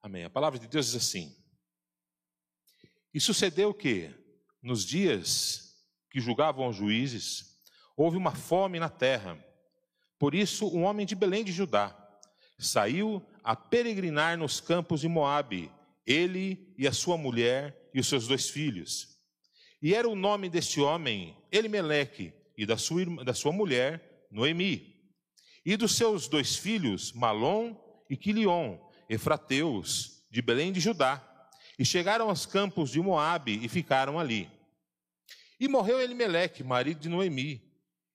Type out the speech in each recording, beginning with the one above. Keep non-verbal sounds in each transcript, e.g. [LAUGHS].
Amém. A palavra de Deus diz assim: E sucedeu que, nos dias que julgavam os juízes, houve uma fome na terra. Por isso, um homem de Belém de Judá saiu a peregrinar nos campos de Moabe, ele e a sua mulher e os seus dois filhos. E era o nome deste homem Elimeleque, e da sua, da sua mulher Noemi. E dos seus dois filhos, Malom e Quilion, efrateus, de Belém de Judá, e chegaram aos campos de Moabe e ficaram ali. E morreu Elimeleque, marido de Noemi,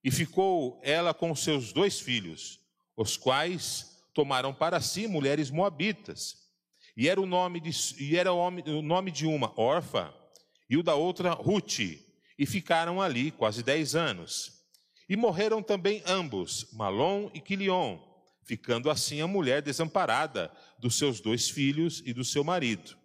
e ficou ela com seus dois filhos, os quais tomaram para si mulheres moabitas. E era o nome de, e era o nome de uma Orfa e o da outra Ruth, e ficaram ali quase dez anos. E morreram também ambos, Malom e Quilion, ficando assim a mulher desamparada dos seus dois filhos e do seu marido.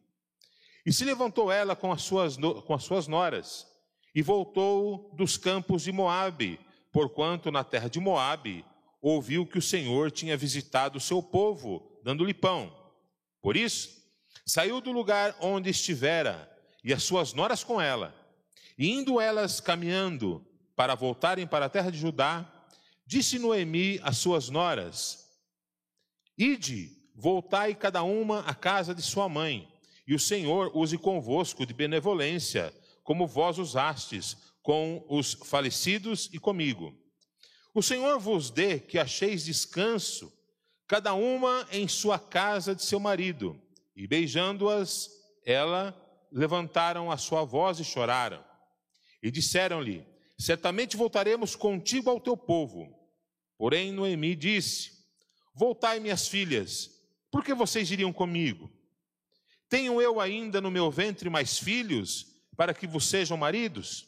E se levantou ela com as suas, com as suas noras, e voltou dos campos de Moabe, porquanto na terra de Moabe ouviu que o Senhor tinha visitado o seu povo, dando-lhe pão. Por isso, saiu do lugar onde estivera, e as suas noras com ela, e indo elas caminhando para voltarem para a terra de Judá, disse Noemi às suas noras: Ide, voltai cada uma à casa de sua mãe, e o Senhor use convosco de benevolência, como vós usastes com os falecidos e comigo. O Senhor vos dê que acheis descanso, cada uma em sua casa de seu marido. E beijando-as, ela levantaram a sua voz e choraram. E disseram-lhe: Certamente voltaremos contigo ao teu povo. Porém, Noemi disse: Voltai, minhas filhas, por que vocês iriam comigo? Tenho eu ainda no meu ventre mais filhos, para que vos sejam maridos?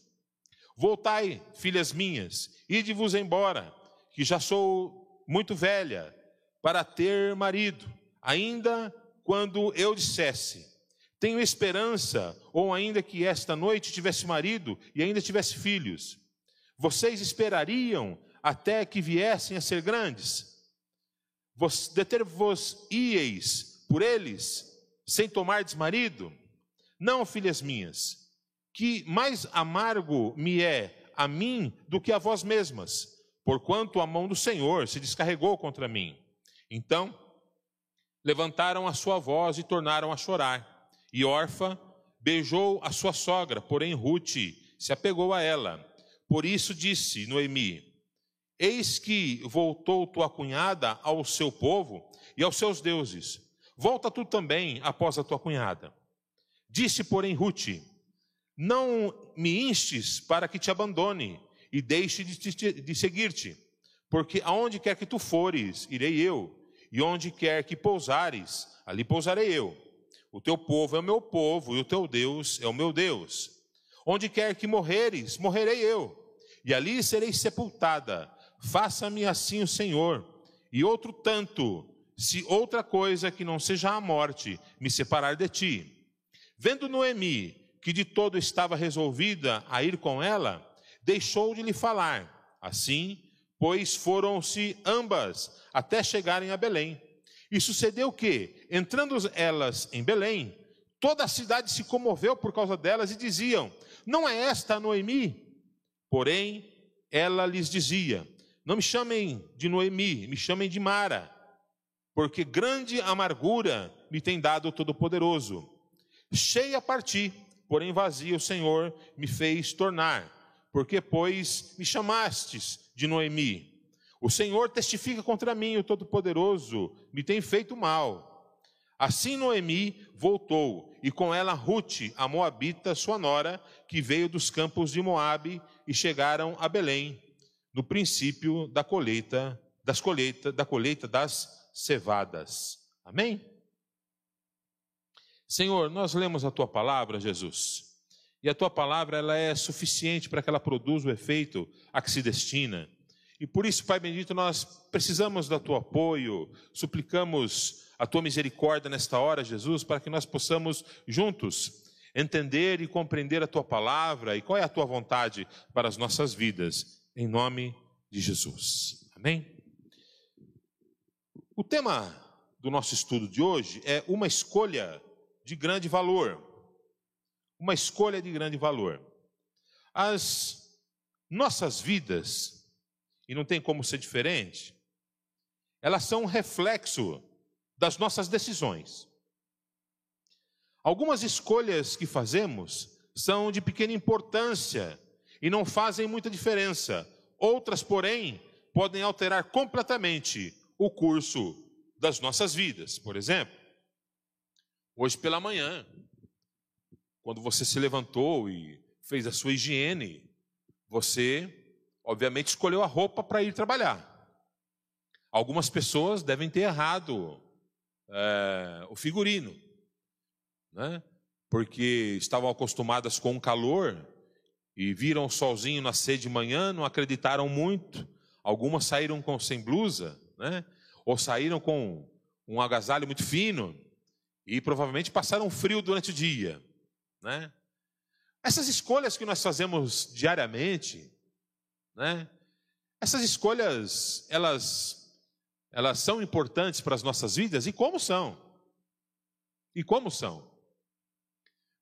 Voltai, filhas minhas, ide-vos embora, que já sou muito velha para ter marido, ainda quando eu dissesse: Tenho esperança, ou ainda que esta noite tivesse marido e ainda tivesse filhos. Vocês esperariam até que viessem a ser grandes? Deter-vos ieis por eles, sem tomar desmarido? Não, filhas minhas, que mais amargo me é a mim do que a vós mesmas, porquanto a mão do Senhor se descarregou contra mim. Então, levantaram a sua voz e tornaram a chorar. E Orfa beijou a sua sogra, porém Ruth se apegou a ela. Por isso disse Noemi: Eis que voltou tua cunhada ao seu povo e aos seus deuses. Volta tu também após a tua cunhada. Disse, porém, Ruth: Não me instes para que te abandone e deixe de, de seguir-te, porque aonde quer que tu fores, irei eu, e onde quer que pousares, ali pousarei eu. O teu povo é o meu povo, e o teu Deus é o meu Deus. Onde quer que morreres, morrerei eu, e ali serei sepultada Faça-me assim o Senhor, e outro tanto, se outra coisa que não seja a morte me separar de ti. Vendo Noemi que de todo estava resolvida a ir com ela, deixou de lhe falar. Assim, pois foram-se ambas até chegarem a Belém. E sucedeu que, entrando elas em Belém, toda a cidade se comoveu por causa delas e diziam: Não é esta Noemi? Porém, ela lhes dizia: não me chamem de Noemi, me chamem de Mara, porque grande amargura me tem dado o Todo-Poderoso. Cheia parti, porém vazia o Senhor me fez tornar, porque, pois, me chamastes de Noemi. O Senhor testifica contra mim, o Todo-Poderoso me tem feito mal. Assim Noemi voltou, e com ela Ruth, a Moabita, sua nora, que veio dos campos de Moabe, e chegaram a Belém no princípio da colheita, das colheita, da colheita das cevadas. Amém? Senhor, nós lemos a tua palavra, Jesus. E a tua palavra ela é suficiente para que ela produza o efeito a que se destina. E por isso, Pai bendito, nós precisamos do teu apoio, suplicamos a tua misericórdia nesta hora, Jesus, para que nós possamos juntos entender e compreender a tua palavra e qual é a tua vontade para as nossas vidas em nome de Jesus. Amém? O tema do nosso estudo de hoje é uma escolha de grande valor. Uma escolha de grande valor. As nossas vidas, e não tem como ser diferente, elas são um reflexo das nossas decisões. Algumas escolhas que fazemos são de pequena importância e não fazem muita diferença. Outras, porém, podem alterar completamente o curso das nossas vidas. Por exemplo, hoje pela manhã, quando você se levantou e fez a sua higiene, você, obviamente, escolheu a roupa para ir trabalhar. Algumas pessoas devem ter errado é, o figurino, né? porque estavam acostumadas com o calor e viram solzinho nascer de manhã, não acreditaram muito. Algumas saíram com sem blusa, né? ou saíram com um agasalho muito fino e provavelmente passaram frio durante o dia. Né? Essas escolhas que nós fazemos diariamente, né? essas escolhas, elas, elas são importantes para as nossas vidas? E como são? E como são?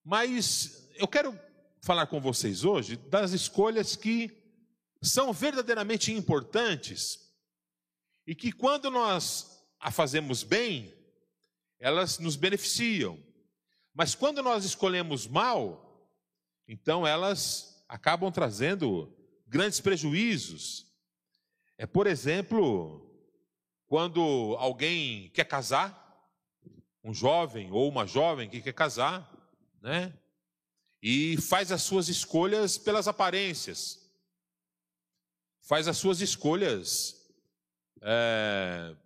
Mas eu quero falar com vocês hoje das escolhas que são verdadeiramente importantes e que, quando nós a fazemos bem, elas nos beneficiam. Mas quando nós escolhemos mal, então elas acabam trazendo grandes prejuízos. É, por exemplo, quando alguém quer casar, um jovem ou uma jovem que quer casar, né? E faz as suas escolhas pelas aparências, faz as suas escolhas é,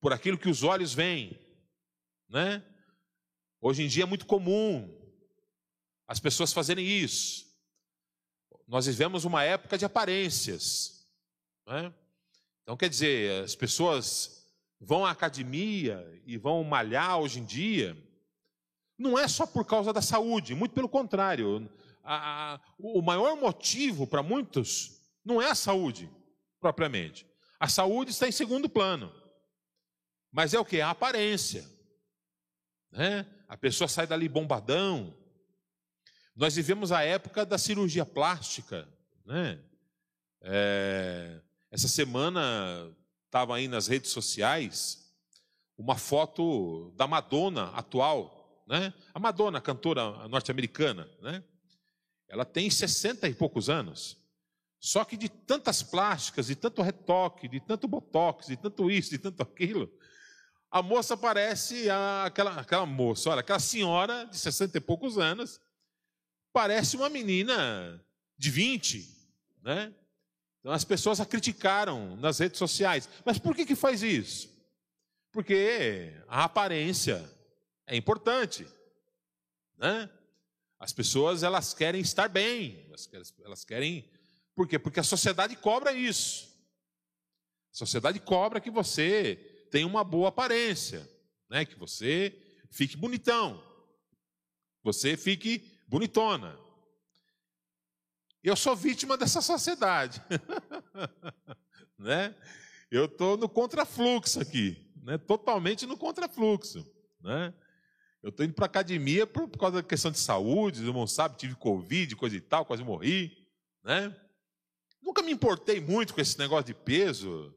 por aquilo que os olhos veem, né? Hoje em dia é muito comum as pessoas fazerem isso. Nós vivemos uma época de aparências, né? Então quer dizer, as pessoas vão à academia e vão malhar hoje em dia não é só por causa da saúde, muito pelo contrário. A, a, o maior motivo para muitos não é a saúde, propriamente. A saúde está em segundo plano. Mas é o que? A aparência. Né? A pessoa sai dali bombadão. Nós vivemos a época da cirurgia plástica. Né? É, essa semana estava aí nas redes sociais uma foto da Madonna atual né? A Madonna, cantora norte-americana, né? Ela tem 60 e poucos anos. Só que de tantas plásticas, de tanto retoque, de tanto botox, de tanto isso, de tanto aquilo, a moça parece aquela, aquela moça, olha, aquela senhora de 60 e poucos anos, parece uma menina de 20, né? Então as pessoas a criticaram nas redes sociais. Mas por que que faz isso? Porque a aparência é importante, né? As pessoas elas querem estar bem, elas querem, por quê? Porque a sociedade cobra isso. A sociedade cobra que você tenha uma boa aparência, né? Que você fique bonitão, você fique bonitona. Eu sou vítima dessa sociedade, [LAUGHS] né? Eu estou no contrafluxo aqui, né? Totalmente no contrafluxo, né? Eu estou indo para academia por, por, causa da questão de saúde, o irmão sabe, tive Covid, coisa e tal, quase morri, né? Nunca me importei muito com esse negócio de peso,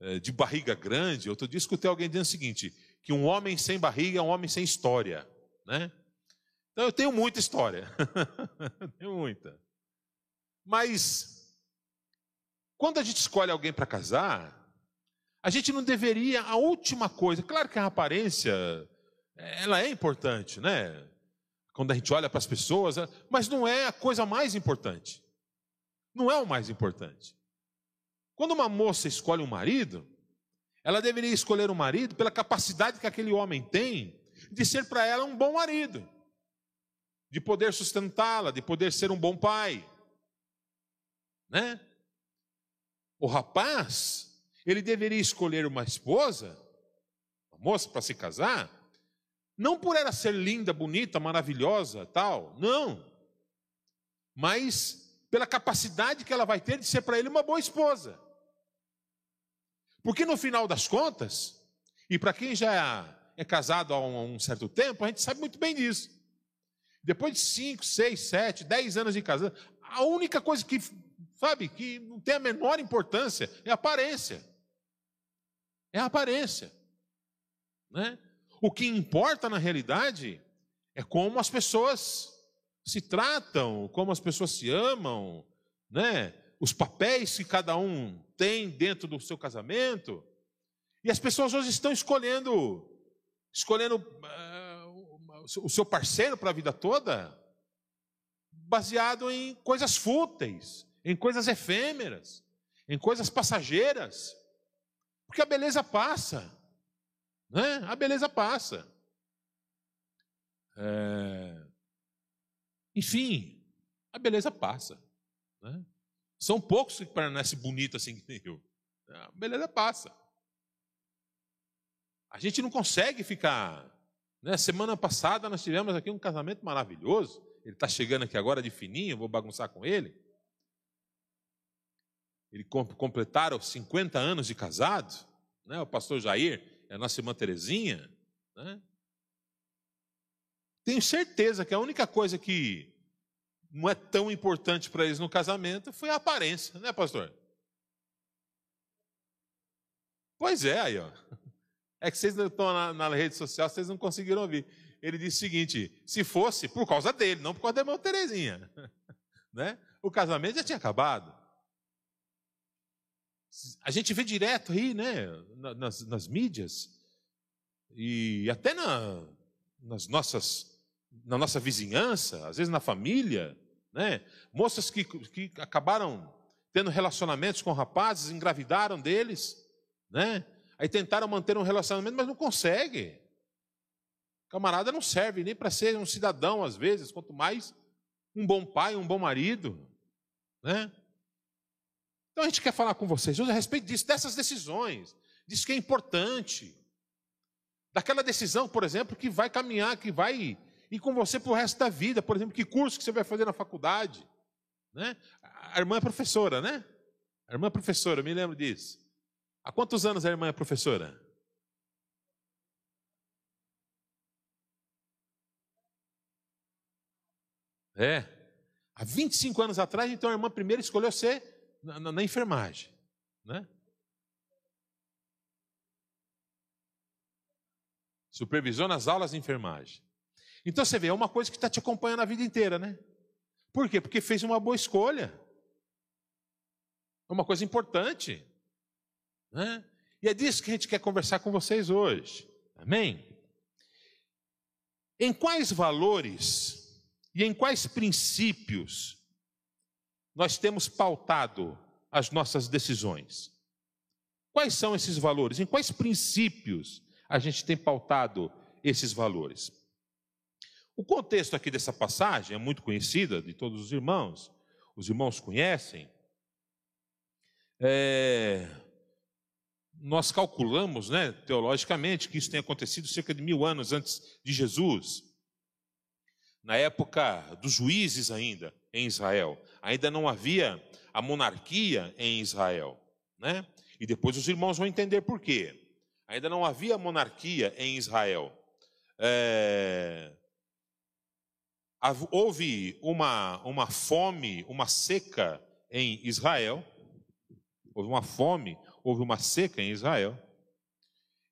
eh, de barriga grande. Outro dia escutei alguém dizendo o seguinte, que um homem sem barriga é um homem sem história, né? Então eu tenho muita história, [LAUGHS] tenho muita. Mas, quando a gente escolhe alguém para casar, a gente não deveria, a última coisa, claro que a aparência ela é importante, né? Quando a gente olha para as pessoas, mas não é a coisa mais importante. Não é o mais importante. Quando uma moça escolhe um marido, ela deveria escolher um marido pela capacidade que aquele homem tem de ser para ela um bom marido, de poder sustentá-la, de poder ser um bom pai. Né? O rapaz, ele deveria escolher uma esposa, uma moça para se casar, não por ela ser linda, bonita, maravilhosa, tal, não. Mas pela capacidade que ela vai ter de ser para ele uma boa esposa. Porque no final das contas, E para quem já é casado há um, certo tempo, a gente sabe muito bem disso. Depois de 5, 6, 7, 10 anos de casado, a única coisa que, sabe, que não tem a menor importância é a aparência. É a aparência. Né? O que importa na realidade é como as pessoas se tratam, como as pessoas se amam, né? os papéis que cada um tem dentro do seu casamento. E as pessoas hoje estão escolhendo, escolhendo uh, o seu parceiro para a vida toda, baseado em coisas fúteis, em coisas efêmeras, em coisas passageiras. Porque a beleza passa, né? A beleza passa. É... Enfim, a beleza passa. Né? São poucos que permanecem bonitos assim que nem eu. A beleza passa. A gente não consegue ficar. Né? Semana passada nós tivemos aqui um casamento maravilhoso. Ele está chegando aqui agora de fininho, vou bagunçar com ele. Ele completaram 50 anos de casado, né? o pastor Jair a nossa irmã Terezinha. Né? Tenho certeza que a única coisa que não é tão importante para eles no casamento foi a aparência, né, pastor? Pois é, aí, ó. É que vocês estão na, na rede social, vocês não conseguiram ouvir. Ele disse o seguinte: se fosse por causa dele, não por causa da irmã Terezinha, [LAUGHS] né? o casamento já tinha acabado. A gente vê direto aí, né, nas, nas mídias, e até na, nas nossas, na nossa vizinhança, às vezes na família, né, moças que, que acabaram tendo relacionamentos com rapazes, engravidaram deles, né? Aí tentaram manter um relacionamento, mas não consegue. Camarada não serve nem para ser um cidadão, às vezes, quanto mais um bom pai, um bom marido. Né? Então a gente quer falar com vocês hoje a respeito disso, dessas decisões, disso que é importante. Daquela decisão, por exemplo, que vai caminhar, que vai ir com você para o resto da vida. Por exemplo, que curso que você vai fazer na faculdade. Né? A irmã é professora, né? A irmã é professora, me lembro disso. Há quantos anos a irmã é professora? É. Há 25 anos atrás, então a irmã primeiro escolheu ser na, na, na enfermagem. Né? Supervisou nas aulas de enfermagem. Então você vê, é uma coisa que está te acompanhando a vida inteira, né? Por quê? Porque fez uma boa escolha. É uma coisa importante. Né? E é disso que a gente quer conversar com vocês hoje. Amém? Em quais valores e em quais princípios nós temos pautado as nossas decisões? Quais são esses valores? Em quais princípios a gente tem pautado esses valores? O contexto aqui dessa passagem é muito conhecida de todos os irmãos, os irmãos conhecem. É, nós calculamos, né, teologicamente, que isso tem acontecido cerca de mil anos antes de Jesus, na época dos juízes ainda em Israel. Ainda não havia a monarquia em Israel, né? E depois os irmãos vão entender por quê. Ainda não havia monarquia em Israel. É... Houve uma, uma fome, uma seca em Israel. Houve uma fome, houve uma seca em Israel.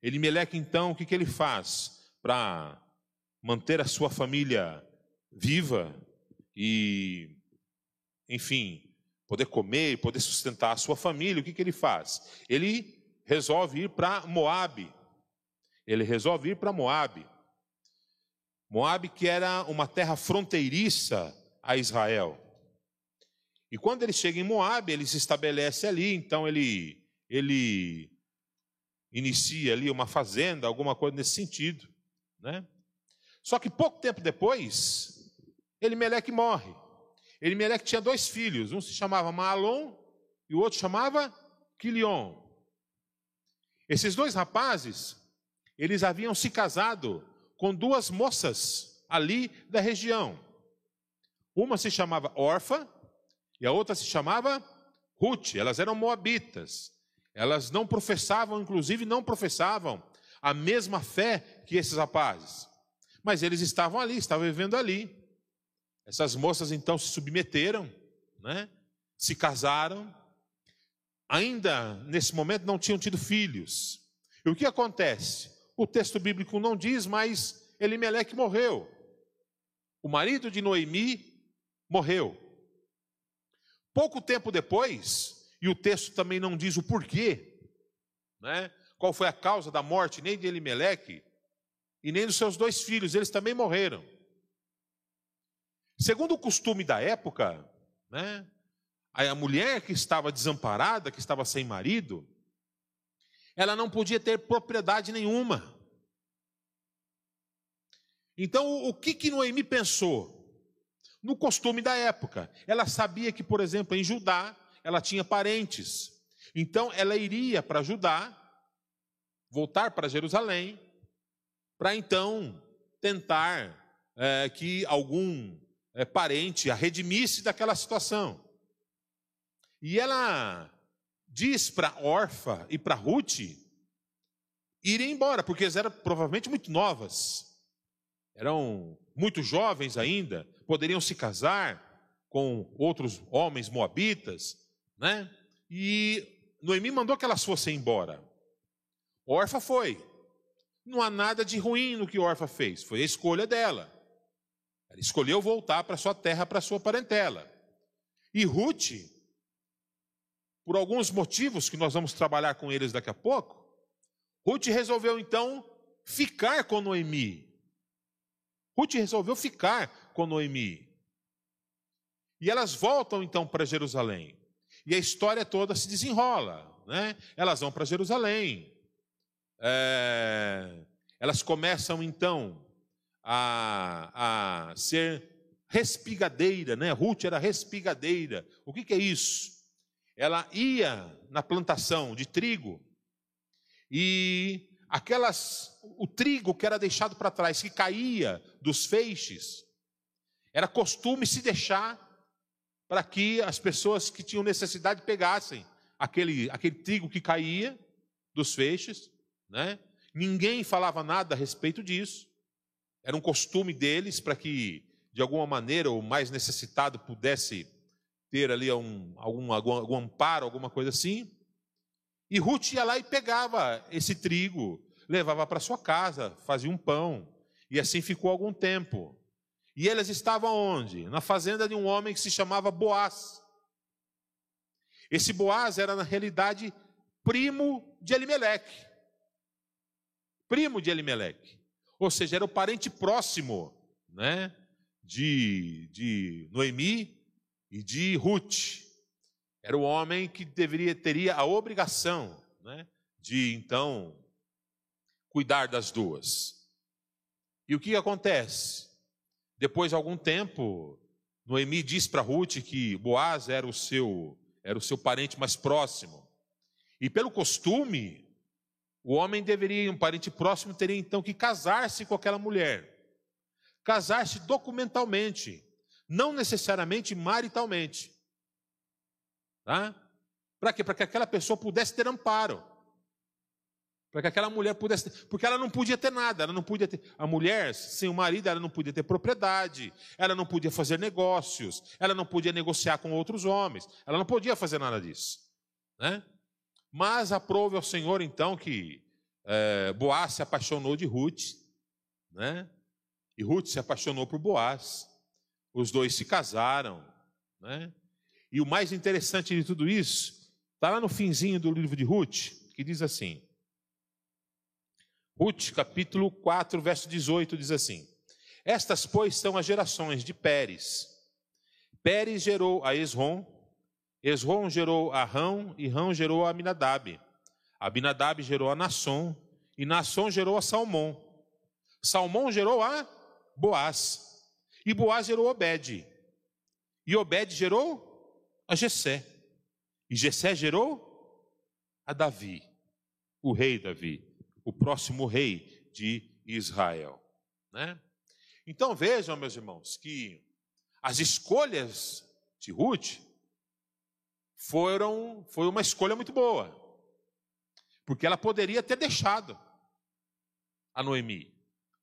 Elimeleque, então, o que, que ele faz para manter a sua família viva e, enfim, poder comer, poder sustentar a sua família? O que, que ele faz? Ele resolve ir para Moabe. Ele resolve ir para Moabe. Moabe que era uma terra fronteiriça a Israel. E quando ele chega em Moabe, ele se estabelece ali, então ele ele inicia ali uma fazenda, alguma coisa nesse sentido, né? Só que pouco tempo depois, Elimeleque morre. Elimeleque tinha dois filhos, um se chamava Maalon e o outro chamava Quilion. Esses dois rapazes, eles haviam se casado com duas moças ali da região. Uma se chamava Orfa e a outra se chamava Ruth. Elas eram moabitas. Elas não professavam, inclusive não professavam a mesma fé que esses rapazes. Mas eles estavam ali, estavam vivendo ali. Essas moças então se submeteram, né? se casaram. Ainda nesse momento não tinham tido filhos. E o que acontece? O texto bíblico não diz, mas Elimeleque morreu. O marido de Noemi morreu. Pouco tempo depois, e o texto também não diz o porquê, né? qual foi a causa da morte nem de Elimeleque e nem dos seus dois filhos, eles também morreram. Segundo o costume da época, né, a mulher que estava desamparada, que estava sem marido, ela não podia ter propriedade nenhuma. Então, o que que Noemi pensou? No costume da época, ela sabia que, por exemplo, em Judá, ela tinha parentes. Então, ela iria para Judá, voltar para Jerusalém, para então tentar é, que algum é, parente a redimisse daquela situação. E ela diz para Orfa e para Ruth irem embora, porque elas eram provavelmente muito novas, eram muito jovens ainda, poderiam se casar com outros homens moabitas, né? E Noemi mandou que elas fossem embora. Orfa foi. Não há nada de ruim no que Orfa fez, foi a escolha dela. Ela escolheu voltar para sua terra, para sua parentela. E Ruth, por alguns motivos que nós vamos trabalhar com eles daqui a pouco, Ruth resolveu então ficar com Noemi. Ruth resolveu ficar com Noemi. E elas voltam então para Jerusalém. E a história toda se desenrola. Né? Elas vão para Jerusalém. É... Elas começam então a, a ser respigadeira, né? Ruth era respigadeira. O que, que é isso? Ela ia na plantação de trigo e aquelas, o trigo que era deixado para trás, que caía dos feixes, era costume se deixar para que as pessoas que tinham necessidade pegassem aquele, aquele trigo que caía dos feixes, né? Ninguém falava nada a respeito disso. Era um costume deles para que, de alguma maneira, o mais necessitado pudesse ter ali um, algum, algum, algum amparo, alguma coisa assim. E Ruth ia lá e pegava esse trigo, levava para sua casa, fazia um pão. E assim ficou algum tempo. E elas estavam onde? Na fazenda de um homem que se chamava Boaz. Esse Boaz era, na realidade, primo de Elimeleque. Primo de Elimeleque. Ou seja, era o parente próximo né, de, de Noemi e de Ruth. Era o homem que deveria teria a obrigação né, de então cuidar das duas. E o que acontece? Depois de algum tempo, Noemi diz para Ruth que Boaz era o seu era o seu parente mais próximo. E pelo costume, o homem deveria, um parente próximo, teria então que casar-se com aquela mulher. Casar-se documentalmente, não necessariamente maritalmente. Tá? Para quê? Para que aquela pessoa pudesse ter amparo. Para que aquela mulher pudesse ter, porque ela não podia ter nada, ela não podia ter, a mulher sem o marido, ela não podia ter propriedade, ela não podia fazer negócios, ela não podia negociar com outros homens, ela não podia fazer nada disso, né? Mas aprove ao Senhor então que é, Boaz se apaixonou de Ruth, né? E Ruth se apaixonou por Boaz. Os dois se casaram, né? E o mais interessante de tudo isso está lá no finzinho do livro de Ruth, que diz assim: Ruth, capítulo 4, verso 18, diz assim: Estas, pois, são as gerações de Pérez. Pérez gerou a Esrom, Esrom gerou a Rão, e Rão gerou a Aminadab. Abinadab gerou a Nasson, e Nasson gerou a Salmão. Salmão gerou a Boaz, e Boaz gerou Obed. E Obed gerou a Jessé. E Jessé gerou a Davi, o rei Davi, o próximo rei de Israel. Né? Então vejam, meus irmãos, que as escolhas de Ruth foram foi uma escolha muito boa. Porque ela poderia ter deixado. a Noemi,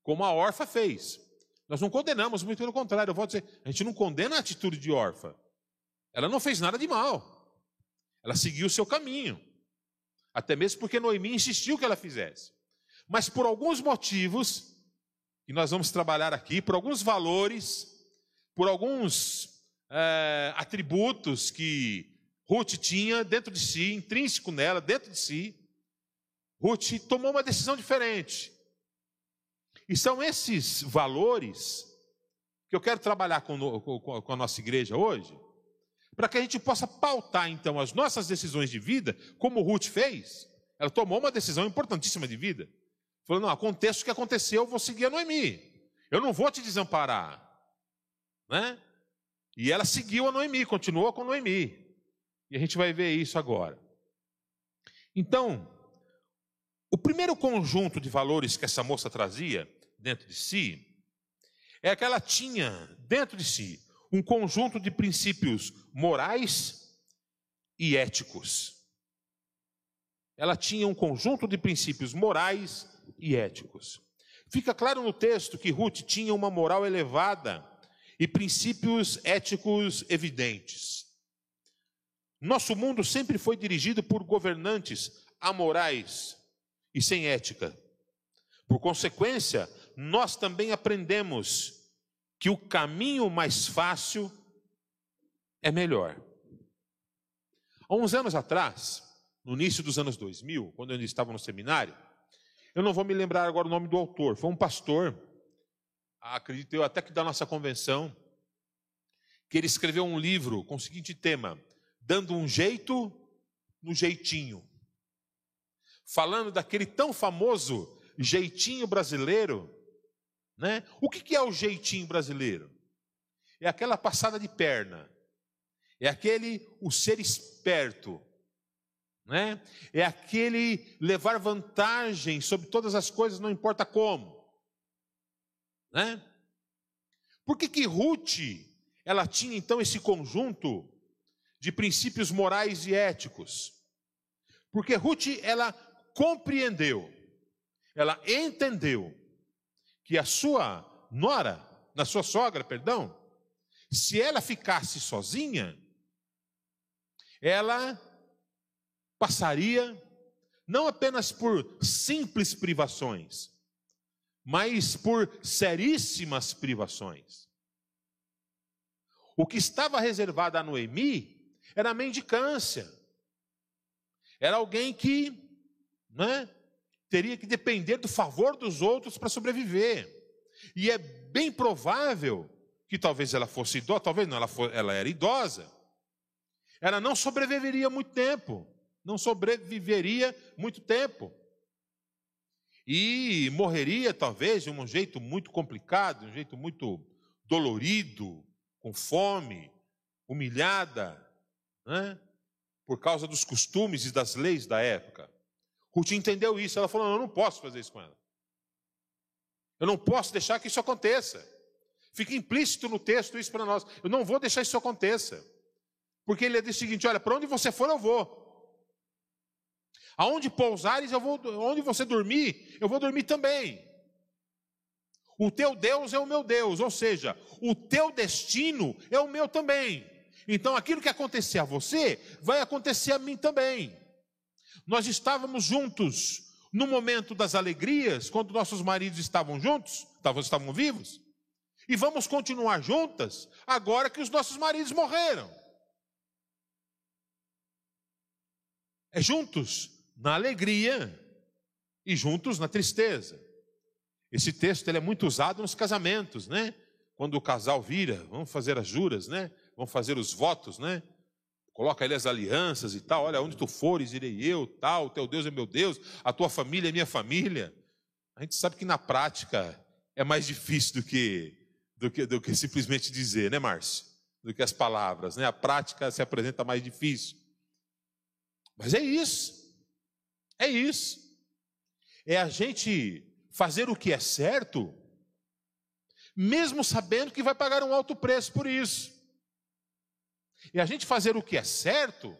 como a órfã fez. Nós não condenamos, muito pelo contrário, eu vou dizer, a gente não condena a atitude de órfã. Ela não fez nada de mal. Ela seguiu o seu caminho. Até mesmo porque Noemi insistiu que ela fizesse. Mas por alguns motivos, e nós vamos trabalhar aqui, por alguns valores, por alguns é, atributos que Ruth tinha dentro de si, intrínseco nela, dentro de si, Ruth tomou uma decisão diferente. E são esses valores que eu quero trabalhar com, a nossa igreja hoje, para que a gente possa pautar então as nossas decisões de vida, como Ruth fez. Ela tomou uma decisão importantíssima de vida. Falou: não, aconteça o que aconteceu, eu vou seguir a Noemi. Eu não vou te desamparar. Né? E ela seguiu a Noemi, continuou com a Noemi. E a gente vai ver isso agora. Então, o primeiro conjunto de valores que essa moça trazia dentro de si é que ela tinha dentro de si um conjunto de princípios morais e éticos. Ela tinha um conjunto de princípios morais e éticos. Fica claro no texto que Ruth tinha uma moral elevada e princípios éticos evidentes. Nosso mundo sempre foi dirigido por governantes amorais e sem ética. Por consequência, nós também aprendemos que o caminho mais fácil é melhor. Há uns anos atrás, no início dos anos 2000, quando eu ainda estava no seminário, eu não vou me lembrar agora o nome do autor, foi um pastor, acredito eu até que da nossa convenção, que ele escreveu um livro com o seguinte tema: Dando um jeito no jeitinho. Falando daquele tão famoso jeitinho brasileiro, né? O que é o jeitinho brasileiro? É aquela passada de perna, é aquele o ser esperto, né? É aquele levar vantagem sobre todas as coisas, não importa como, né? Por que que Ruth ela tinha então esse conjunto de princípios morais e éticos? Porque Ruth ela compreendeu, ela entendeu que a sua nora, na sua sogra, perdão, se ela ficasse sozinha, ela passaria não apenas por simples privações, mas por seríssimas privações. O que estava reservado a Noemi era mendicância. Era alguém que né, teria que depender do favor dos outros para sobreviver. E é bem provável que talvez ela fosse idosa, talvez não, ela, for, ela era idosa. Ela não sobreviveria muito tempo, não sobreviveria muito tempo. E morreria talvez de um jeito muito complicado, de um jeito muito dolorido, com fome, humilhada, né? por causa dos costumes e das leis da época. Ruth entendeu isso, ela falou: Eu não posso fazer isso com ela. Eu não posso deixar que isso aconteça. Fica implícito no texto isso para nós. Eu não vou deixar isso aconteça. Porque ele diz o seguinte: olha, para onde você for, eu vou. Aonde pousares, eu vou, onde você dormir, eu vou dormir também. O teu Deus é o meu Deus, ou seja, o teu destino é o meu também. Então aquilo que acontecer a você, vai acontecer a mim também. Nós estávamos juntos no momento das alegrias, quando nossos maridos estavam juntos, estavam, estavam vivos, e vamos continuar juntas agora que os nossos maridos morreram. É juntos na alegria e juntos na tristeza. Esse texto ele é muito usado nos casamentos, né? Quando o casal vira, vamos fazer as juras, né? Vamos fazer os votos, né? coloca ali as alianças e tal, olha, onde tu fores, irei eu, tal, teu Deus é meu Deus, a tua família é minha família. A gente sabe que na prática é mais difícil do que, do que, do que simplesmente dizer, né, Márcio? Do que as palavras, né? A prática se apresenta mais difícil. Mas é isso. É isso. É a gente fazer o que é certo, mesmo sabendo que vai pagar um alto preço por isso. E a gente fazer o que é certo,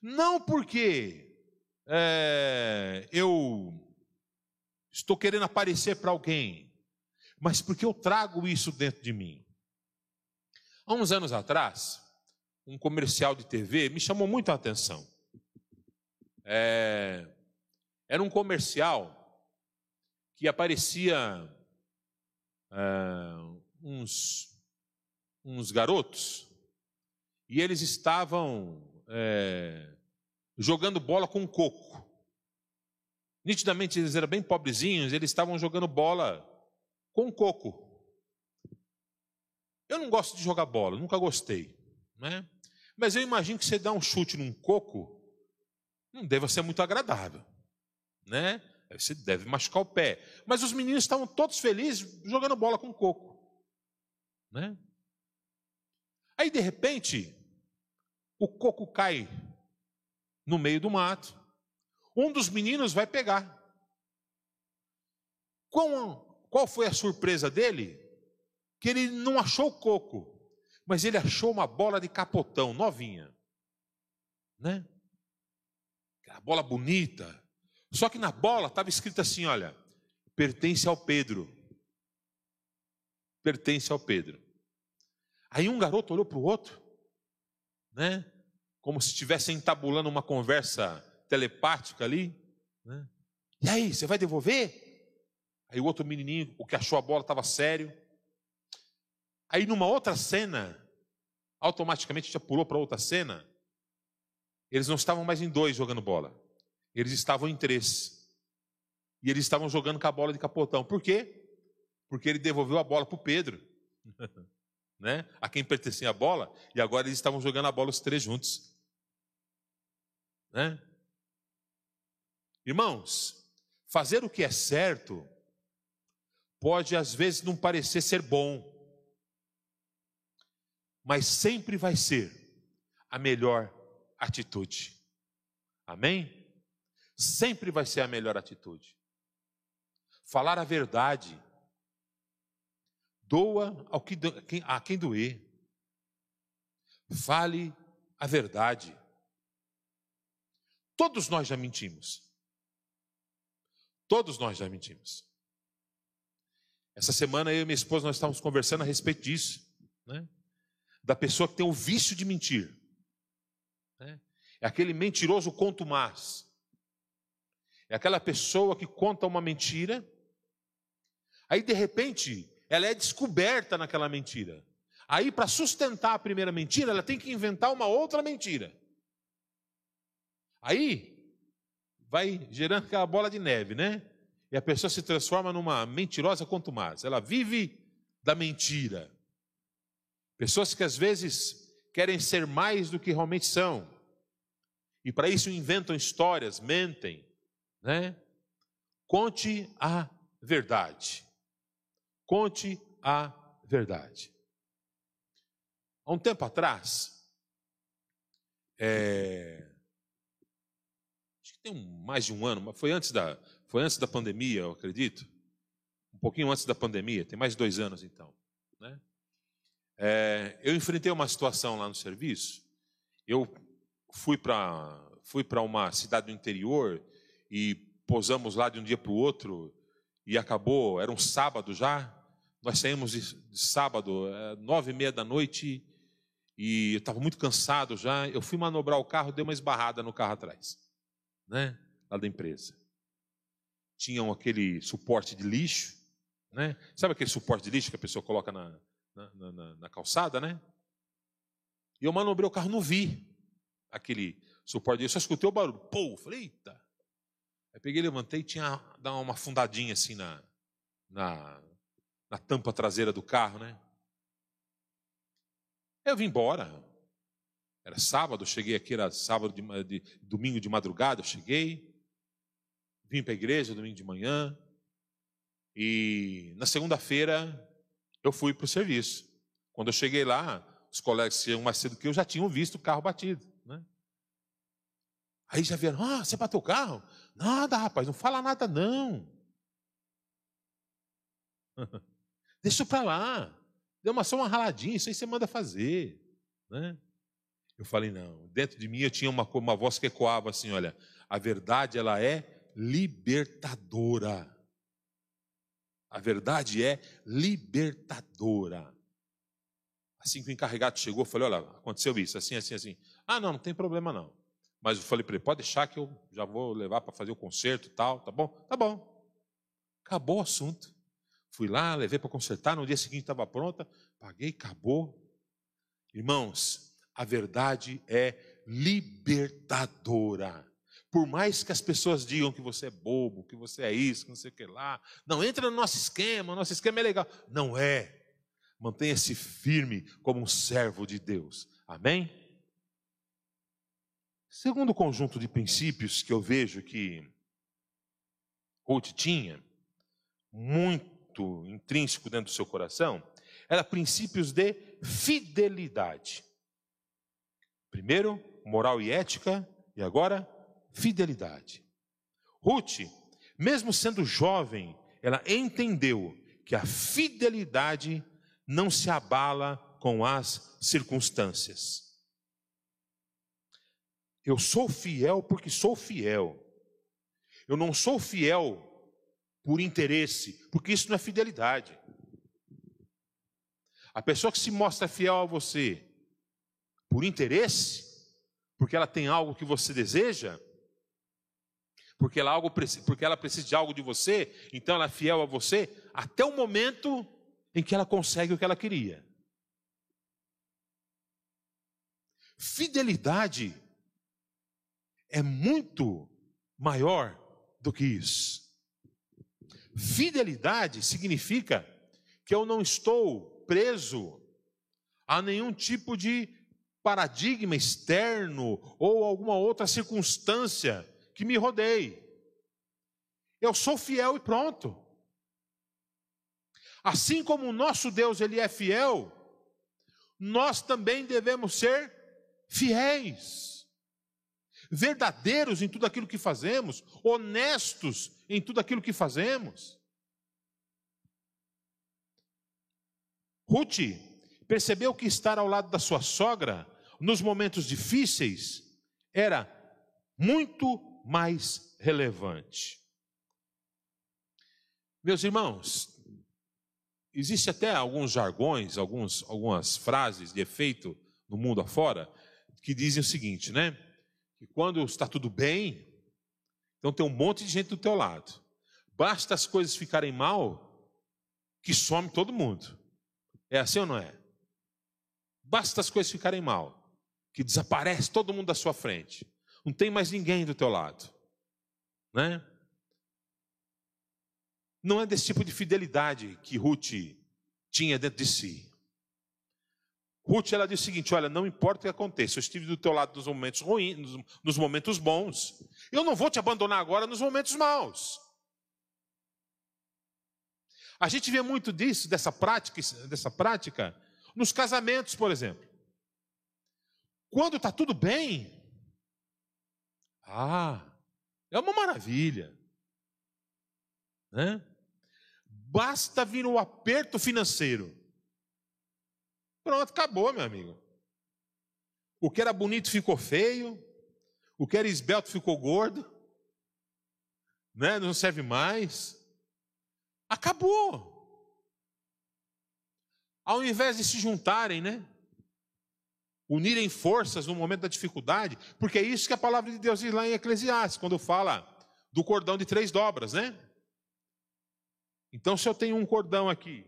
não porque é, eu estou querendo aparecer para alguém, mas porque eu trago isso dentro de mim. Há uns anos atrás, um comercial de TV me chamou muito a atenção. É, era um comercial que aparecia é, uns, uns garotos e eles estavam é, jogando bola com coco. Nitidamente eles eram bem pobrezinhos, eles estavam jogando bola com coco. Eu não gosto de jogar bola, nunca gostei. Né? Mas eu imagino que você dá um chute num coco, não deve ser muito agradável. Né? Você deve machucar o pé. Mas os meninos estavam todos felizes jogando bola com coco. Né? Aí, de repente, o coco cai no meio do mato. Um dos meninos vai pegar. Qual, qual foi a surpresa dele? Que ele não achou o coco, mas ele achou uma bola de capotão novinha. Né? Aquela bola bonita, só que na bola estava escrito assim: olha, pertence ao Pedro. Pertence ao Pedro. Aí um garoto olhou para o outro, né? Como se estivesse entabulando uma conversa telepática ali. Né? E aí, você vai devolver? Aí o outro menininho, o que achou a bola, estava sério. Aí numa outra cena, automaticamente já pulou para outra cena. Eles não estavam mais em dois jogando bola. Eles estavam em três. E eles estavam jogando com a bola de capotão. Por quê? Porque ele devolveu a bola para o Pedro. [LAUGHS] né? A quem pertencia a bola. E agora eles estavam jogando a bola os três juntos. Né? Irmãos, fazer o que é certo pode às vezes não parecer ser bom, mas sempre vai ser a melhor atitude. Amém? sempre vai ser a melhor atitude. Falar a verdade. Doa ao que, a quem doer. Fale a verdade. Todos nós já mentimos. Todos nós já mentimos. Essa semana eu e minha esposa nós estávamos conversando a respeito disso, né? Da pessoa que tem o vício de mentir. Né? É aquele mentiroso contumaz é aquela pessoa que conta uma mentira, aí de repente ela é descoberta naquela mentira. Aí, para sustentar a primeira mentira, ela tem que inventar uma outra mentira. Aí vai gerando aquela bola de neve, né? E a pessoa se transforma numa mentirosa quanto mais. Ela vive da mentira. Pessoas que às vezes querem ser mais do que realmente são. E para isso inventam histórias, mentem, né? Conte a verdade. Conte a verdade. Há um tempo atrás, é, acho que tem mais de um ano, mas foi antes da, foi antes da pandemia, eu acredito. Um pouquinho antes da pandemia, tem mais de dois anos então. Né? É, eu enfrentei uma situação lá no serviço. Eu fui para fui uma cidade do interior e posamos lá de um dia para o outro e acabou, era um sábado já. Nós saímos de, de sábado, é, nove e meia da noite, e estava muito cansado já. Eu fui manobrar o carro, dei uma esbarrada no carro atrás, né? Lá da empresa. Tinham aquele suporte de lixo, né? Sabe aquele suporte de lixo que a pessoa coloca na, na, na, na calçada, né? E eu manobrei o carro, não vi aquele suporte de lixo, só escutei o barulho. Pô, falei, eita. Aí peguei, levantei e tinha dado uma fundadinha assim na, na, na tampa traseira do carro, né? Eu vim embora. Era sábado, cheguei aqui, era sábado, de, de, domingo de madrugada, eu cheguei. Vim para a igreja domingo de manhã. E na segunda-feira eu fui para o serviço. Quando eu cheguei lá, os colegas que iam mais cedo que eu já tinham visto o carro batido. Né? Aí já vieram, ah, você bateu o carro? Nada, rapaz, não fala nada não. [LAUGHS] Deixa para lá. Deu uma, só uma raladinha, isso aí você manda fazer. Né? Eu falei, não. Dentro de mim eu tinha uma, uma voz que ecoava assim: olha, a verdade ela é libertadora. A verdade é libertadora. Assim que o encarregado chegou, eu falei: olha, aconteceu isso, assim, assim, assim. Ah, não, não tem problema não. Mas eu falei para ele: pode deixar que eu já vou levar para fazer o conserto e tal, tá bom? Tá bom. Acabou o assunto. Fui lá, levei para consertar, no dia seguinte estava pronta, paguei, acabou. Irmãos, a verdade é libertadora. Por mais que as pessoas digam que você é bobo, que você é isso, que não sei o que lá, não entra no nosso esquema, nosso esquema é legal. Não é. Mantenha-se firme como um servo de Deus. Amém? Segundo conjunto de princípios que eu vejo que Ruth tinha, muito intrínseco dentro do seu coração, era princípios de fidelidade. Primeiro, moral e ética, e agora, fidelidade. Ruth, mesmo sendo jovem, ela entendeu que a fidelidade não se abala com as circunstâncias. Eu sou fiel porque sou fiel. Eu não sou fiel por interesse, porque isso não é fidelidade. A pessoa que se mostra fiel a você por interesse, porque ela tem algo que você deseja, porque ela, algo, porque ela precisa de algo de você, então ela é fiel a você, até o momento em que ela consegue o que ela queria. Fidelidade é muito maior do que isso. Fidelidade significa que eu não estou preso a nenhum tipo de paradigma externo ou alguma outra circunstância que me rodeie. Eu sou fiel e pronto. Assim como o nosso Deus ele é fiel, nós também devemos ser fiéis, verdadeiros em tudo aquilo que fazemos, honestos em tudo aquilo que fazemos. Ruth percebeu que estar ao lado da sua sogra nos momentos difíceis era muito mais relevante. Meus irmãos, existe até alguns jargões, alguns, algumas frases de efeito no mundo afora que dizem o seguinte, né? Que quando está tudo bem, então tem um monte de gente do teu lado. Basta as coisas ficarem mal, que some todo mundo. É assim ou não é? Basta as coisas ficarem mal, que desaparece todo mundo da sua frente. Não tem mais ninguém do teu lado. Né? Não é desse tipo de fidelidade que Ruth tinha dentro de si. Ruth ela diz o seguinte: olha, não importa o que aconteça, eu estive do teu lado nos momentos ruins, nos, nos momentos bons. Eu não vou te abandonar agora nos momentos maus. A gente vê muito disso, dessa prática, dessa prática, nos casamentos, por exemplo. Quando está tudo bem, ah, é uma maravilha. Né? Basta vir o um aperto financeiro. Pronto, acabou, meu amigo. O que era bonito ficou feio, o que era esbelto ficou gordo, né? não serve mais. Acabou. Ao invés de se juntarem, né? unirem forças no momento da dificuldade, porque é isso que a palavra de Deus diz lá em Eclesiastes, quando fala do cordão de três dobras, né? Então, se eu tenho um cordão aqui,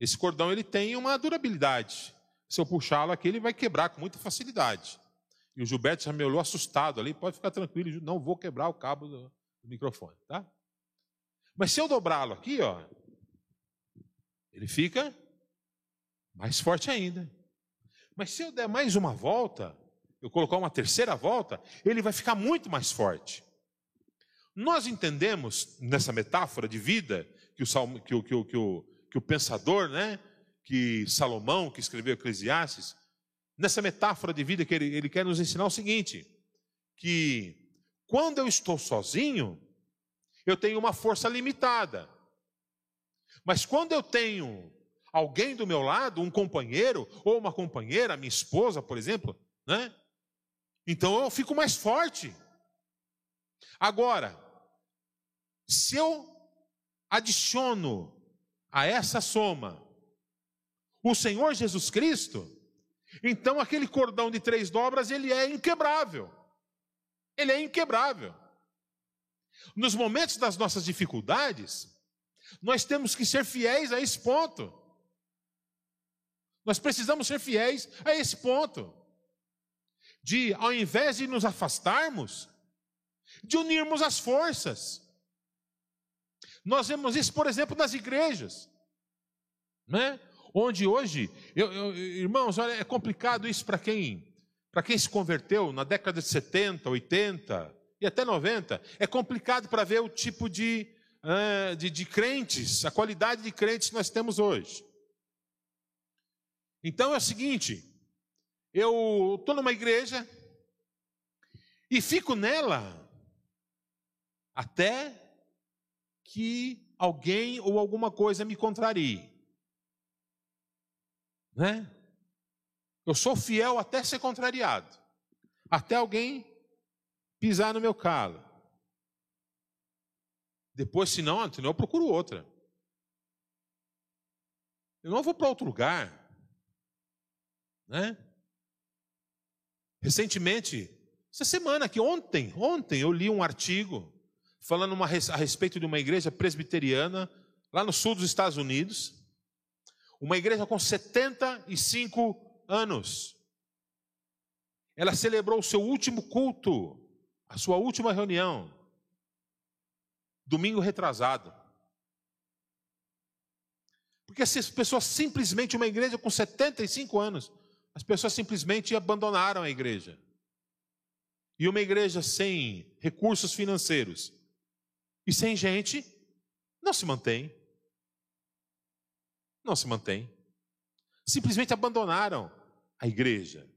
esse cordão ele tem uma durabilidade. Se eu puxá-lo aqui, ele vai quebrar com muita facilidade. E o Gilberto já me olhou assustado ali, pode ficar tranquilo, não vou quebrar o cabo do, do microfone, tá? Mas se eu dobrá-lo aqui, ó, ele fica mais forte ainda. Mas se eu der mais uma volta, eu colocar uma terceira volta, ele vai ficar muito mais forte. Nós entendemos nessa metáfora de vida que o, Salmo, que o, que o, que o, que o pensador, né, que Salomão, que escreveu Eclesiastes, nessa metáfora de vida que ele, ele quer nos ensinar o seguinte: que quando eu estou sozinho, eu tenho uma força limitada. Mas quando eu tenho alguém do meu lado, um companheiro ou uma companheira, minha esposa, por exemplo, né? Então eu fico mais forte. Agora, se eu adiciono a essa soma o Senhor Jesus Cristo, então aquele cordão de três dobras ele é inquebrável. Ele é inquebrável. Nos momentos das nossas dificuldades, nós temos que ser fiéis a esse ponto. Nós precisamos ser fiéis a esse ponto. De, ao invés de nos afastarmos, de unirmos as forças. Nós vemos isso, por exemplo, nas igrejas, né? onde hoje, eu, eu, irmãos, olha, é complicado isso para quem, quem se converteu na década de 70, 80 e até 90, é complicado para ver o tipo de, uh, de, de crentes, a qualidade de crentes que nós temos hoje. Então é o seguinte, eu estou numa igreja e fico nela até que alguém ou alguma coisa me contrarie. Né? Eu sou fiel até ser contrariado, até alguém pisar no meu calo. Depois, se não, eu procuro outra. Eu não vou para outro lugar. Né? Recentemente, essa semana aqui, ontem, ontem eu li um artigo falando uma, a respeito de uma igreja presbiteriana lá no sul dos Estados Unidos. Uma igreja com 75 anos. Ela celebrou o seu último culto, a sua última reunião, domingo retrasado. Porque as pessoas simplesmente, uma igreja com 75 anos, as pessoas simplesmente abandonaram a igreja. E uma igreja sem recursos financeiros e sem gente não se mantém. Não se mantém. Simplesmente abandonaram a igreja.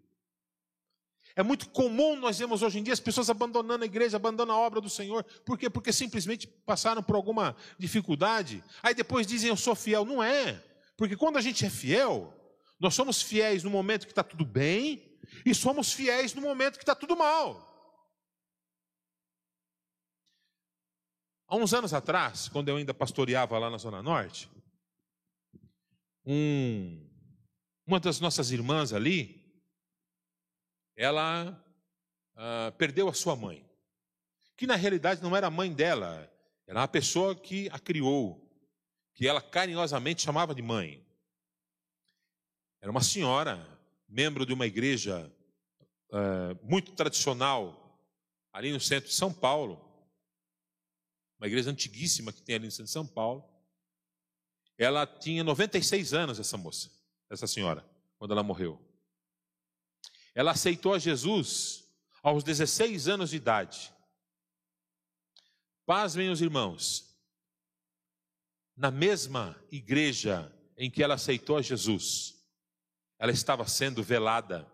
É muito comum nós vemos hoje em dia as pessoas abandonando a igreja, abandonando a obra do Senhor. Por quê? Porque simplesmente passaram por alguma dificuldade. Aí depois dizem eu sou fiel. Não é. Porque quando a gente é fiel, nós somos fiéis no momento que está tudo bem e somos fiéis no momento que está tudo mal. Há uns anos atrás, quando eu ainda pastoreava lá na Zona Norte, um, uma das nossas irmãs ali, ela ah, perdeu a sua mãe, que na realidade não era a mãe dela, era uma pessoa que a criou, que ela carinhosamente chamava de mãe. Era uma senhora, membro de uma igreja uh, muito tradicional, ali no centro de São Paulo. Uma igreja antiguíssima que tem ali no centro de São Paulo. Ela tinha 96 anos, essa moça, essa senhora, quando ela morreu. Ela aceitou a Jesus aos 16 anos de idade. Pasmem os irmãos. Na mesma igreja em que ela aceitou a Jesus, ela estava sendo velada.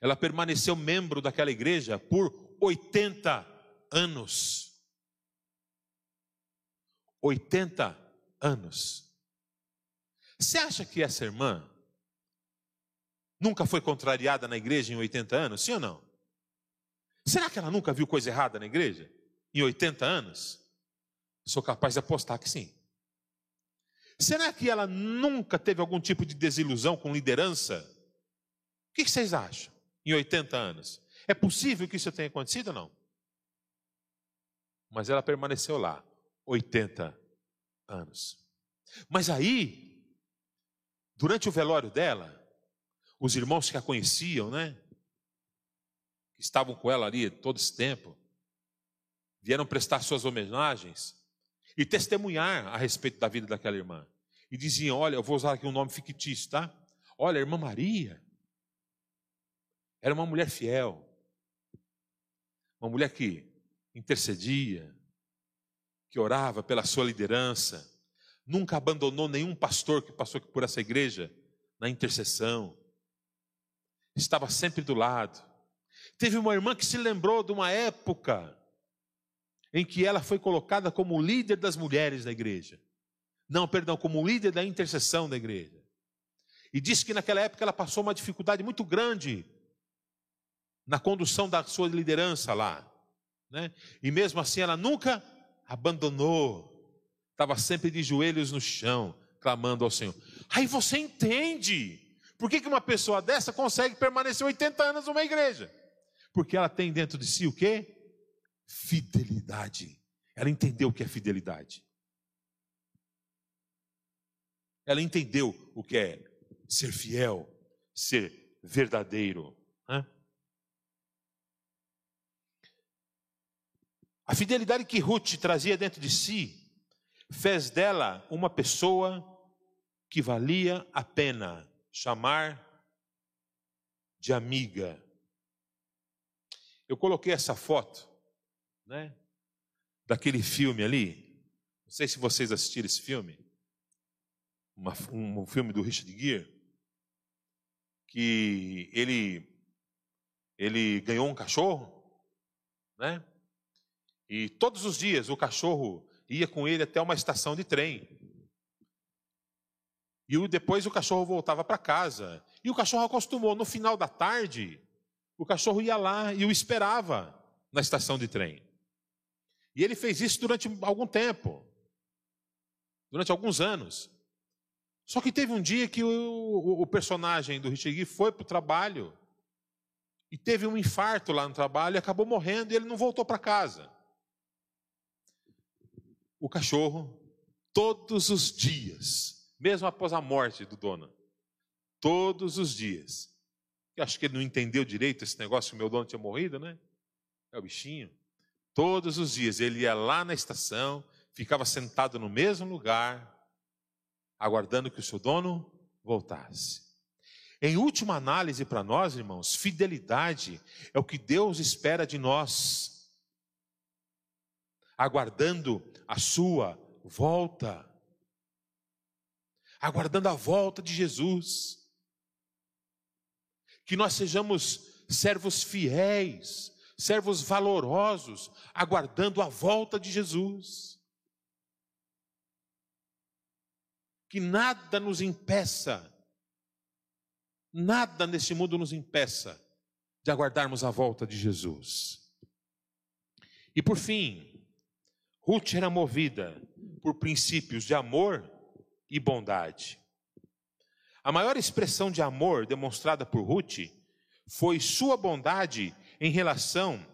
Ela permaneceu membro daquela igreja por 80 anos. 80 anos. Você acha que essa irmã nunca foi contrariada na igreja em 80 anos? Sim ou não? Será que ela nunca viu coisa errada na igreja em 80 anos? Sou capaz de apostar que sim. Será que ela nunca teve algum tipo de desilusão com liderança? O que vocês acham em 80 anos? É possível que isso tenha acontecido ou não? Mas ela permaneceu lá 80 anos. Mas aí, durante o velório dela, os irmãos que a conheciam, né? Que estavam com ela ali todo esse tempo, vieram prestar suas homenagens e testemunhar a respeito da vida daquela irmã. E diziam: Olha, eu vou usar aqui um nome fictício, tá? Olha, a irmã Maria era uma mulher fiel, uma mulher que intercedia, que orava pela sua liderança, nunca abandonou nenhum pastor que passou por essa igreja na intercessão, estava sempre do lado. Teve uma irmã que se lembrou de uma época em que ela foi colocada como líder das mulheres da igreja. Não, perdão, como líder da intercessão da igreja. E disse que naquela época ela passou uma dificuldade muito grande na condução da sua liderança lá. Né? E mesmo assim ela nunca abandonou. estava sempre de joelhos no chão, clamando ao Senhor. Aí você entende por que, que uma pessoa dessa consegue permanecer 80 anos numa igreja? Porque ela tem dentro de si o quê? Fidelidade. Ela entendeu o que é fidelidade. Ela entendeu o que é ser fiel, ser verdadeiro. Né? A fidelidade que Ruth trazia dentro de si fez dela uma pessoa que valia a pena chamar de amiga. Eu coloquei essa foto, né, daquele filme ali. Não sei se vocês assistiram esse filme. Uma, um, um filme do Richard Gere, que ele ele ganhou um cachorro, né? E todos os dias o cachorro ia com ele até uma estação de trem. E depois o cachorro voltava para casa. E o cachorro acostumou. No final da tarde, o cachorro ia lá e o esperava na estação de trem. E ele fez isso durante algum tempo durante alguns anos. Só que teve um dia que o, o, o personagem do Gere foi para o trabalho e teve um infarto lá no trabalho e acabou morrendo e ele não voltou para casa o cachorro todos os dias, mesmo após a morte do dono. Todos os dias. Eu acho que ele não entendeu direito esse negócio o meu dono tinha morrido, né? É o bichinho. Todos os dias ele ia lá na estação, ficava sentado no mesmo lugar, aguardando que o seu dono voltasse. Em última análise para nós, irmãos, fidelidade é o que Deus espera de nós aguardando a sua volta, aguardando a volta de Jesus. Que nós sejamos servos fiéis, servos valorosos, aguardando a volta de Jesus. Que nada nos impeça, nada neste mundo nos impeça de aguardarmos a volta de Jesus. E por fim, Ruth era movida por princípios de amor e bondade. A maior expressão de amor demonstrada por Ruth foi sua bondade em relação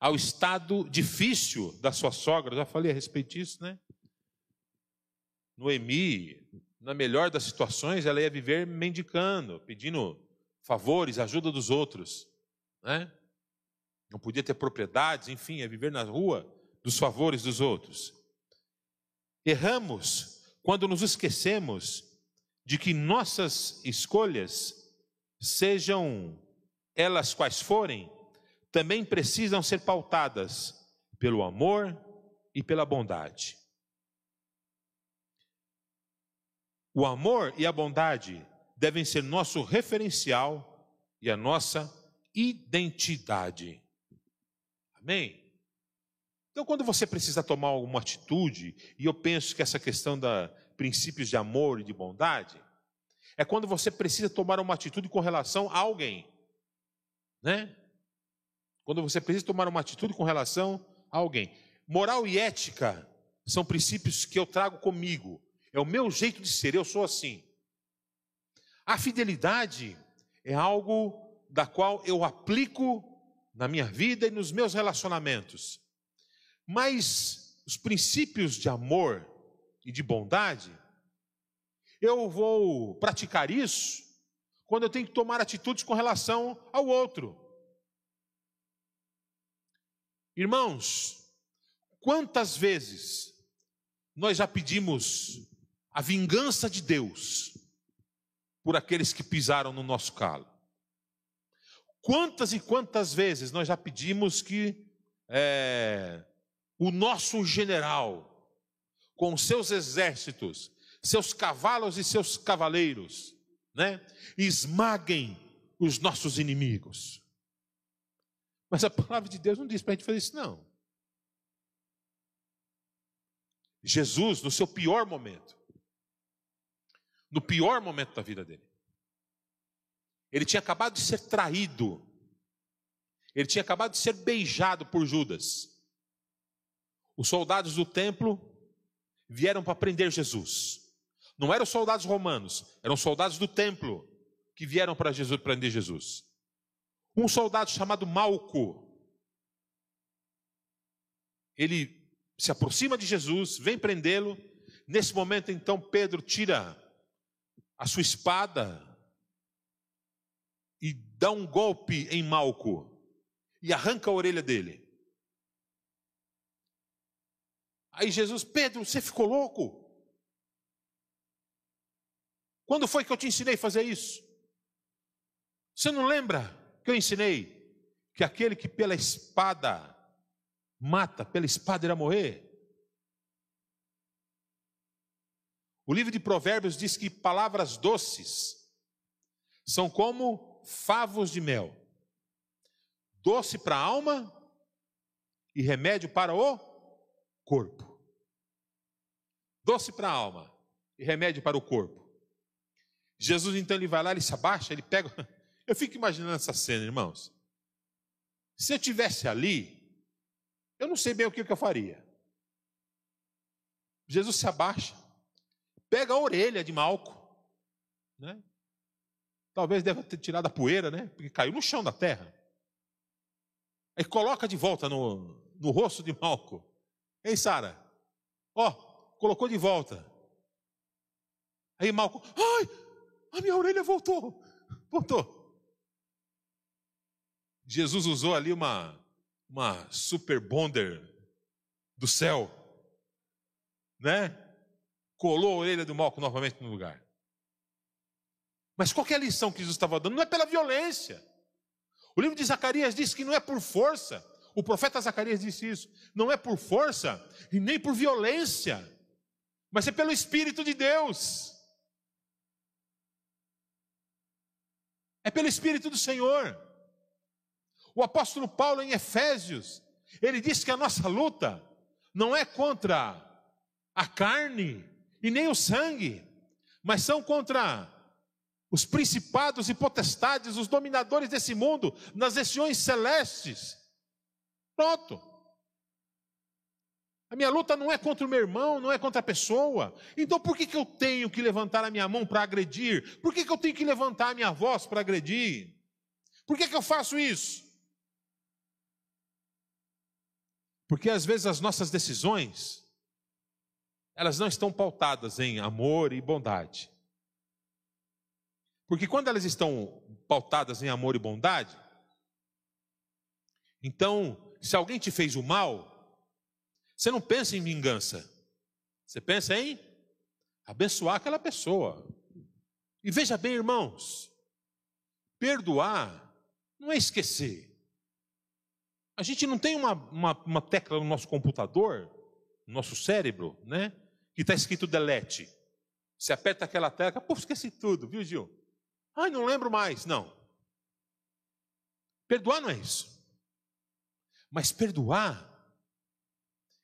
ao estado difícil da sua sogra. já falei a respeito disso, né? Noemi, na melhor das situações, ela ia viver mendicando, pedindo favores, ajuda dos outros, né? Não podia ter propriedades, enfim, ia viver na rua dos favores dos outros. Erramos quando nos esquecemos de que nossas escolhas, sejam elas quais forem, também precisam ser pautadas pelo amor e pela bondade. O amor e a bondade devem ser nosso referencial e a nossa identidade. Amém? Então, quando você precisa tomar alguma atitude, e eu penso que essa questão da princípios de amor e de bondade, é quando você precisa tomar uma atitude com relação a alguém, né? Quando você precisa tomar uma atitude com relação a alguém. Moral e ética são princípios que eu trago comigo. É o meu jeito de ser, eu sou assim. A fidelidade é algo da qual eu aplico na minha vida e nos meus relacionamentos. Mas os princípios de amor e de bondade, eu vou praticar isso quando eu tenho que tomar atitudes com relação ao outro. Irmãos, quantas vezes nós já pedimos a vingança de Deus por aqueles que pisaram no nosso calo? Quantas e quantas vezes nós já pedimos que é, o nosso general, com seus exércitos, seus cavalos e seus cavaleiros, né, esmaguem os nossos inimigos. Mas a palavra de Deus não diz para a gente fazer isso, não. Jesus, no seu pior momento, no pior momento da vida dele, ele tinha acabado de ser traído, ele tinha acabado de ser beijado por Judas. Os soldados do templo vieram para prender Jesus. Não eram soldados romanos, eram soldados do templo que vieram para Jesus prender Jesus. Um soldado chamado Malco, ele se aproxima de Jesus, vem prendê-lo. Nesse momento, então, Pedro tira a sua espada e dá um golpe em Malco e arranca a orelha dele. Aí Jesus, Pedro, você ficou louco? Quando foi que eu te ensinei a fazer isso? Você não lembra que eu ensinei que aquele que pela espada mata, pela espada irá morrer? O livro de Provérbios diz que palavras doces são como favos de mel doce para a alma e remédio para o corpo. Doce para a alma e remédio para o corpo. Jesus então ele vai lá, ele se abaixa, ele pega. [LAUGHS] Eu fico imaginando essa cena, irmãos. Se eu tivesse ali, eu não sei bem o que eu faria. Jesus se abaixa, pega a orelha de Malco, né? Talvez deva ter tirado a poeira, né? Porque caiu no chão da terra. Aí coloca de volta no, no rosto de Malco. Ei, Sara, ó, colocou de volta. Aí Malco, ai, a minha orelha voltou, voltou. Jesus usou ali uma, uma super bonder do céu, né? Colou a orelha do Malco novamente no lugar. Mas qual é a lição que Jesus estava dando? Não é pela violência. O livro de Zacarias diz que não é por força. O profeta Zacarias disse isso. Não é por força e nem por violência, mas é pelo Espírito de Deus. É pelo Espírito do Senhor. O apóstolo Paulo, em Efésios, ele diz que a nossa luta não é contra a carne e nem o sangue, mas são contra os principados e potestades, os dominadores desse mundo, nas regiões celestes. Pronto. A minha luta não é contra o meu irmão, não é contra a pessoa. Então por que, que eu tenho que levantar a minha mão para agredir? Por que, que eu tenho que levantar a minha voz para agredir? Por que, que eu faço isso? Porque às vezes as nossas decisões, elas não estão pautadas em amor e bondade. Porque quando elas estão pautadas em amor e bondade, então, se alguém te fez o mal, você não pensa em vingança. Você pensa em abençoar aquela pessoa. E veja bem, irmãos, perdoar não é esquecer. A gente não tem uma, uma, uma tecla no nosso computador, no nosso cérebro, né? Que está escrito delete. Você aperta aquela tecla, pô, esqueci tudo, viu, Gil? Ai, não lembro mais. Não. Perdoar não é isso. Mas perdoar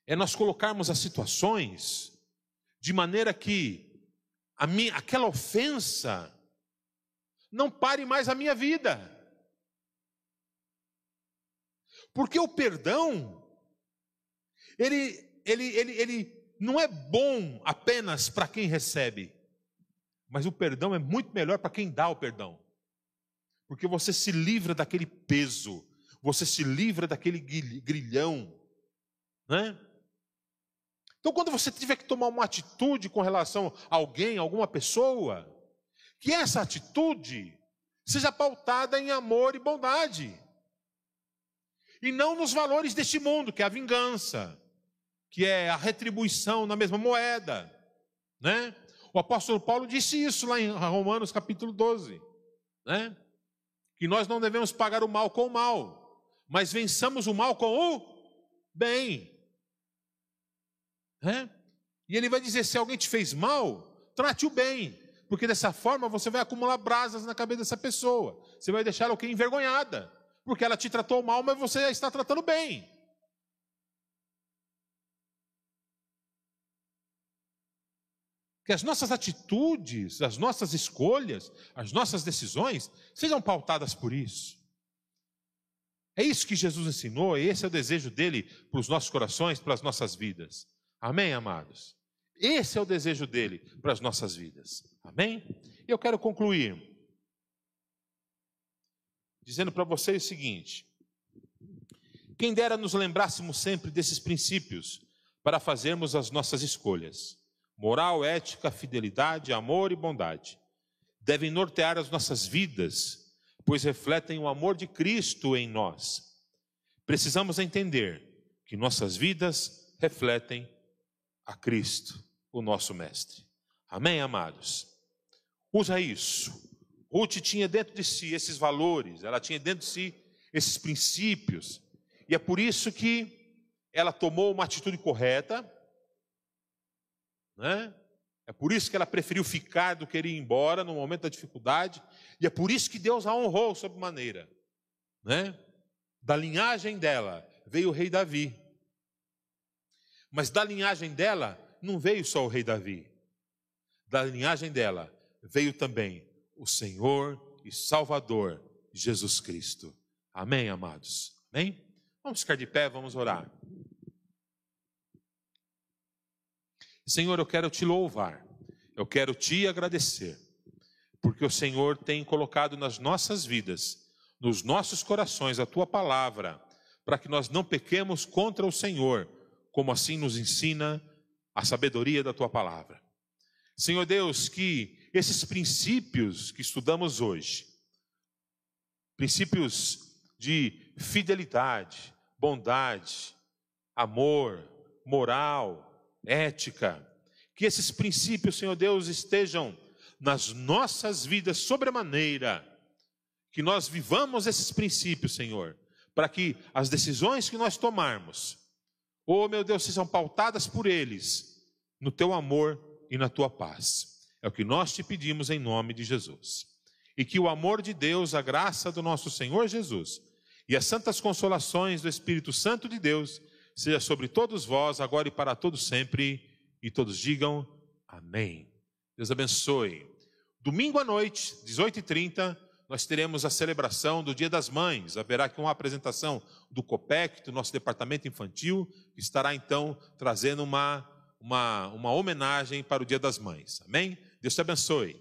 é nós colocarmos as situações de maneira que minha, aquela ofensa não pare mais a minha vida. Porque o perdão, ele, ele, ele, ele não é bom apenas para quem recebe, mas o perdão é muito melhor para quem dá o perdão. Porque você se livra daquele peso, você se livra daquele grilhão, né? Então, quando você tiver que tomar uma atitude com relação a alguém, alguma pessoa, que essa atitude seja pautada em amor e bondade, e não nos valores deste mundo, que é a vingança, que é a retribuição na mesma moeda, né? O apóstolo Paulo disse isso lá em Romanos capítulo 12, né? Que nós não devemos pagar o mal com o mal, mas vençamos o mal com o bem. Né? E ele vai dizer: se alguém te fez mal, trate o bem, porque dessa forma você vai acumular brasas na cabeça dessa pessoa. Você vai deixar ela envergonhada, porque ela te tratou mal, mas você está tratando bem. Que as nossas atitudes, as nossas escolhas, as nossas decisões sejam pautadas por isso. É isso que Jesus ensinou, esse é o desejo dele para os nossos corações, para as nossas vidas. Amém, amados? Esse é o desejo dele para as nossas vidas. Amém? E eu quero concluir dizendo para vocês o seguinte: quem dera nos lembrássemos sempre desses princípios para fazermos as nossas escolhas. Moral, ética, fidelidade, amor e bondade devem nortear as nossas vidas, pois refletem o amor de Cristo em nós. Precisamos entender que nossas vidas refletem a Cristo, o nosso Mestre. Amém, amados? Usa isso. Ruth tinha dentro de si esses valores, ela tinha dentro de si esses princípios, e é por isso que ela tomou uma atitude correta, né? É por isso que ela preferiu ficar do que ir embora no momento da dificuldade, e é por isso que Deus a honrou sob maneira, né? Da linhagem dela veio o rei Davi. Mas da linhagem dela não veio só o rei Davi. Da linhagem dela veio também o Senhor e Salvador Jesus Cristo. Amém, amados? Amém? Vamos ficar de pé, vamos orar. Senhor, eu quero te louvar, eu quero te agradecer, porque o Senhor tem colocado nas nossas vidas, nos nossos corações, a tua palavra, para que nós não pequemos contra o Senhor, como assim nos ensina a sabedoria da tua palavra. Senhor Deus, que esses princípios que estudamos hoje, princípios de fidelidade, bondade, amor, moral, ética, que esses princípios, Senhor Deus, estejam nas nossas vidas sobremaneira, que nós vivamos esses princípios, Senhor, para que as decisões que nós tomarmos, oh meu Deus, sejam pautadas por eles, no teu amor e na tua paz. É o que nós te pedimos em nome de Jesus. E que o amor de Deus, a graça do nosso Senhor Jesus e as santas consolações do Espírito Santo de Deus seja sobre todos vós, agora e para todos sempre. E todos digam amém. Deus abençoe. Domingo à noite, 18h30, nós teremos a celebração do Dia das Mães. Haverá aqui uma apresentação do COPEC, do nosso departamento infantil, que estará então trazendo uma, uma, uma homenagem para o Dia das Mães. Amém? Deus te abençoe.